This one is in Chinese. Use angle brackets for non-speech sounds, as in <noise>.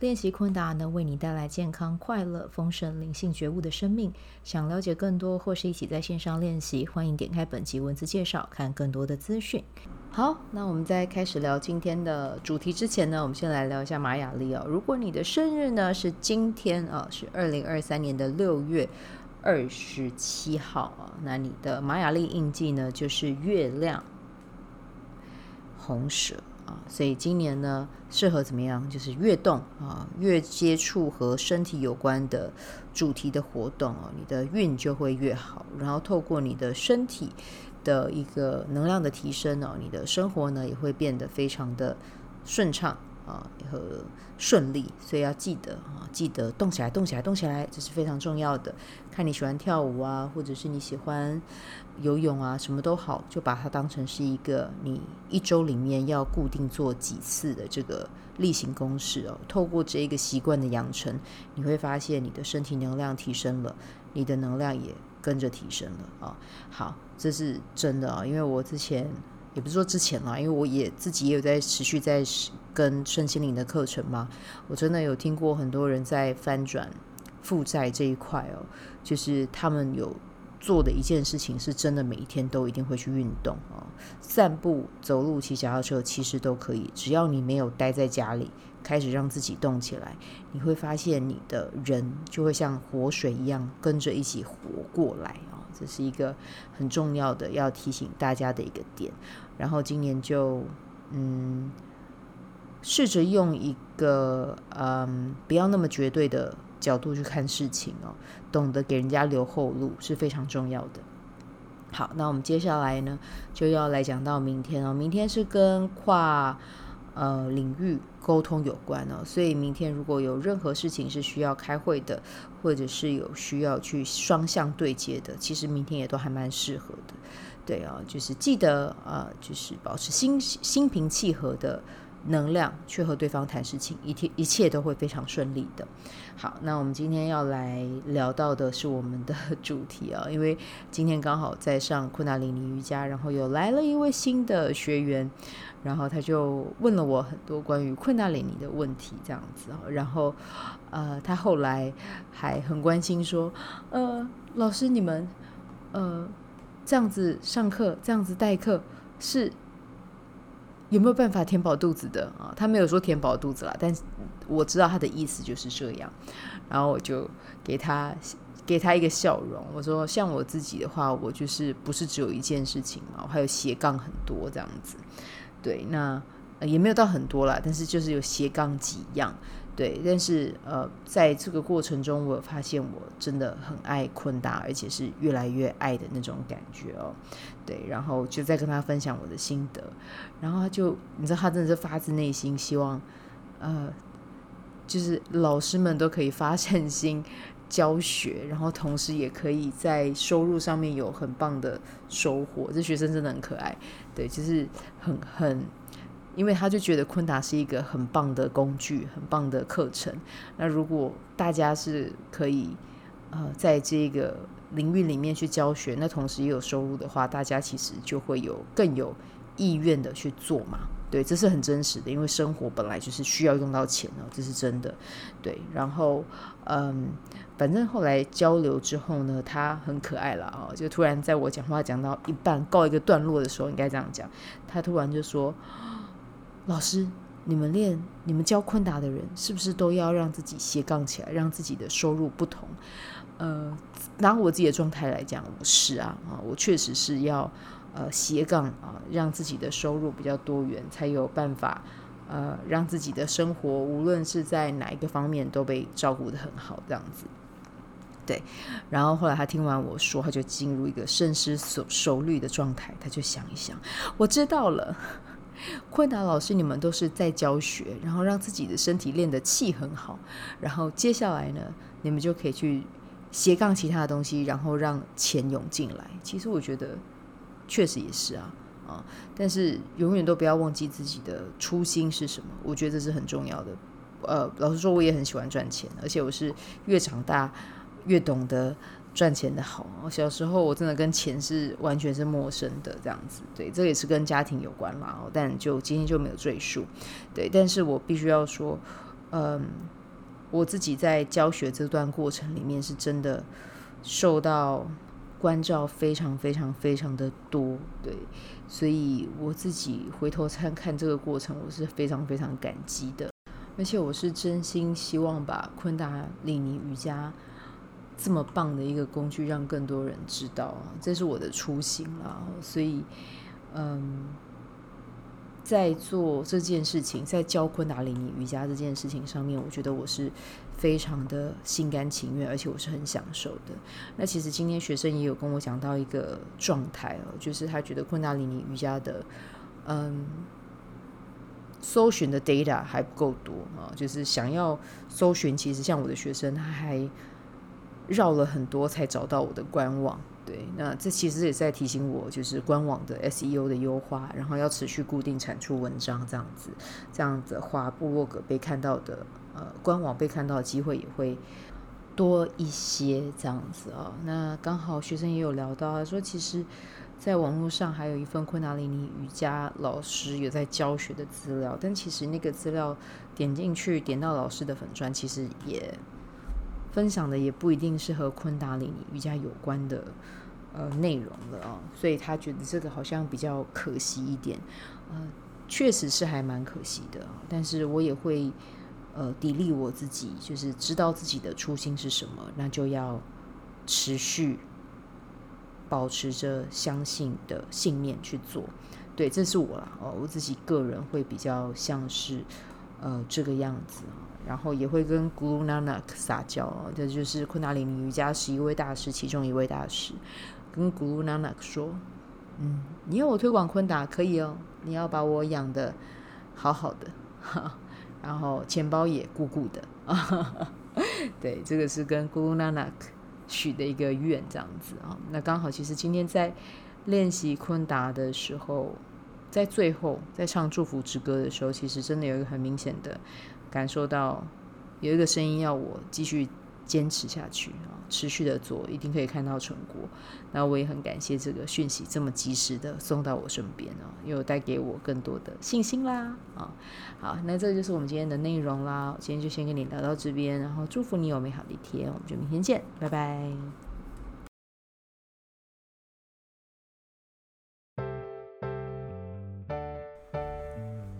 练习昆达能为你带来健康、快乐、丰盛、灵性觉悟的生命。想了解更多或是一起在线上练习，欢迎点开本集文字介绍，看更多的资讯。好，那我们在开始聊今天的主题之前呢，我们先来聊一下玛雅历哦。如果你的生日呢是今天啊，是二零二三年的六月二十七号啊，那你的玛雅历印记呢就是月亮红蛇。啊，所以今年呢，适合怎么样？就是越动啊，越接触和身体有关的主题的活动哦，你的运就会越好。然后透过你的身体的一个能量的提升哦，你的生活呢也会变得非常的顺畅。啊，和顺利，所以要记得啊，记得动起来，动起来，动起来，这是非常重要的。看你喜欢跳舞啊，或者是你喜欢游泳啊，什么都好，就把它当成是一个你一周里面要固定做几次的这个例行公事哦。透过这一个习惯的养成，你会发现你的身体能量提升了，你的能量也跟着提升了啊。好，这是真的啊，因为我之前。也不是说之前啦，因为我也自己也有在持续在跟身心灵的课程嘛，我真的有听过很多人在翻转负债这一块哦，就是他们有做的一件事情，是真的每一天都一定会去运动啊，散步、走路、骑脚踏车，其实都可以，只要你没有待在家里，开始让自己动起来，你会发现你的人就会像活水一样跟着一起活过来，这是一个很重要的要提醒大家的一个点。然后今年就嗯，试着用一个嗯不要那么绝对的角度去看事情哦，懂得给人家留后路是非常重要的。好，那我们接下来呢就要来讲到明天哦，明天是跟跨呃领域沟通有关哦，所以明天如果有任何事情是需要开会的，或者是有需要去双向对接的，其实明天也都还蛮适合的。对啊，就是记得啊、就是保持心心平气和的能量去和对方谈事情，一切一切都会非常顺利的。好，那我们今天要来聊到的是我们的 <laughs> 主题啊，因为今天刚好在上昆达里尼瑜伽，然后又来了一位新的学员，然后他就问了我很多关于昆达里尼的问题，这样子啊，然后呃，他后来还很关心说，呃，老师你们呃。这样子上课，这样子代课，是有没有办法填饱肚子的啊？他没有说填饱肚子啦，但是我知道他的意思就是这样。然后我就给他给他一个笑容，我说：像我自己的话，我就是不是只有一件事情嘛，我还有斜杠很多这样子。对，那也没有到很多啦，但是就是有斜杠几样。对，但是呃，在这个过程中，我发现我真的很爱昆达，而且是越来越爱的那种感觉哦。对，然后就在跟他分享我的心得，然后他就，你知道，他真的是发自内心希望，呃，就是老师们都可以发善心教学，然后同时也可以在收入上面有很棒的收获。这学生真的很可爱，对，就是很很。因为他就觉得昆达是一个很棒的工具，很棒的课程。那如果大家是可以，呃，在这个领域里面去教学，那同时也有收入的话，大家其实就会有更有意愿的去做嘛。对，这是很真实的，因为生活本来就是需要用到钱哦，这是真的。对，然后嗯，反正后来交流之后呢，他很可爱了啊，就突然在我讲话讲到一半告一个段落的时候，应该这样讲，他突然就说。老师，你们练、你们教昆达的人，是不是都要让自己斜杠起来，让自己的收入不同？呃，拿我自己的状态来讲，我是啊，啊，我确实是要呃斜杠啊，让自己的收入比较多元，才有办法呃让自己的生活，无论是在哪一个方面都被照顾得很好，这样子。对，然后后来他听完我说，他就进入一个深思熟虑的状态，他就想一想，我知道了。<laughs> 昆达老师，你们都是在教学，然后让自己的身体练得气很好，然后接下来呢，你们就可以去斜杠其他的东西，然后让钱涌进来。其实我觉得确实也是啊啊，但是永远都不要忘记自己的初心是什么，我觉得这是很重要的。呃，老实说，我也很喜欢赚钱，而且我是越长大越懂得赚钱的好。小时候我真的跟钱是完全是陌生的，这样子。对，这也是跟家庭有关啦。但就今天就没有赘述。对，但是我必须要说，嗯，我自己在教学这段过程里面是真的受到关照非常非常非常的多。对，所以我自己回头看看这个过程，我是非常非常感激的。而且我是真心希望把昆达里尼瑜伽这么棒的一个工具让更多人知道，这是我的初心啦。所以，嗯，在做这件事情，在教昆达里尼瑜伽这件事情上面，我觉得我是非常的心甘情愿，而且我是很享受的。那其实今天学生也有跟我讲到一个状态哦，就是他觉得昆达里尼瑜伽的，嗯。搜寻的 data 还不够多啊，就是想要搜寻，其实像我的学生，他还绕了很多才找到我的官网。对，那这其实也在提醒我，就是官网的 SEO 的优化，然后要持续固定产出文章，这样子，这样子的话，部落格被看到的，呃，官网被看到的机会也会多一些，这样子啊。那刚好学生也有聊到，啊说其实。在网络上还有一份昆达里尼瑜伽老师有在教学的资料，但其实那个资料点进去点到老师的粉专，其实也分享的也不一定是和昆达里尼瑜伽有关的呃内容了啊，所以他觉得这个好像比较可惜一点，呃，确实是还蛮可惜的，但是我也会呃砥砺我自己，就是知道自己的初心是什么，那就要持续。保持着相信的信念去做，对，这是我啦哦，我自己个人会比较像是呃这个样子，然后也会跟 Guru Nanak 撒娇，这就是昆达里尼瑜伽十一位大师其中一位大师，跟 Guru Nanak 说，嗯，你要我推广昆达可以哦，你要把我养的好好的，<laughs> 然后钱包也鼓鼓的，<laughs> 对，这个是跟 Guru Nanak。许的一个愿，这样子啊，那刚好，其实今天在练习昆达的时候，在最后在唱祝福之歌的时候，其实真的有一个很明显的感受到，有一个声音要我继续坚持下去啊，持续的做，一定可以看到成果。那我也很感谢这个讯息这么及时的送到我身边啊，又带给我更多的信心啦啊。好，那这就是我们今天的内容啦。今天就先跟你聊到这边，然后祝福你有美好的一天，我们就明天见，拜拜。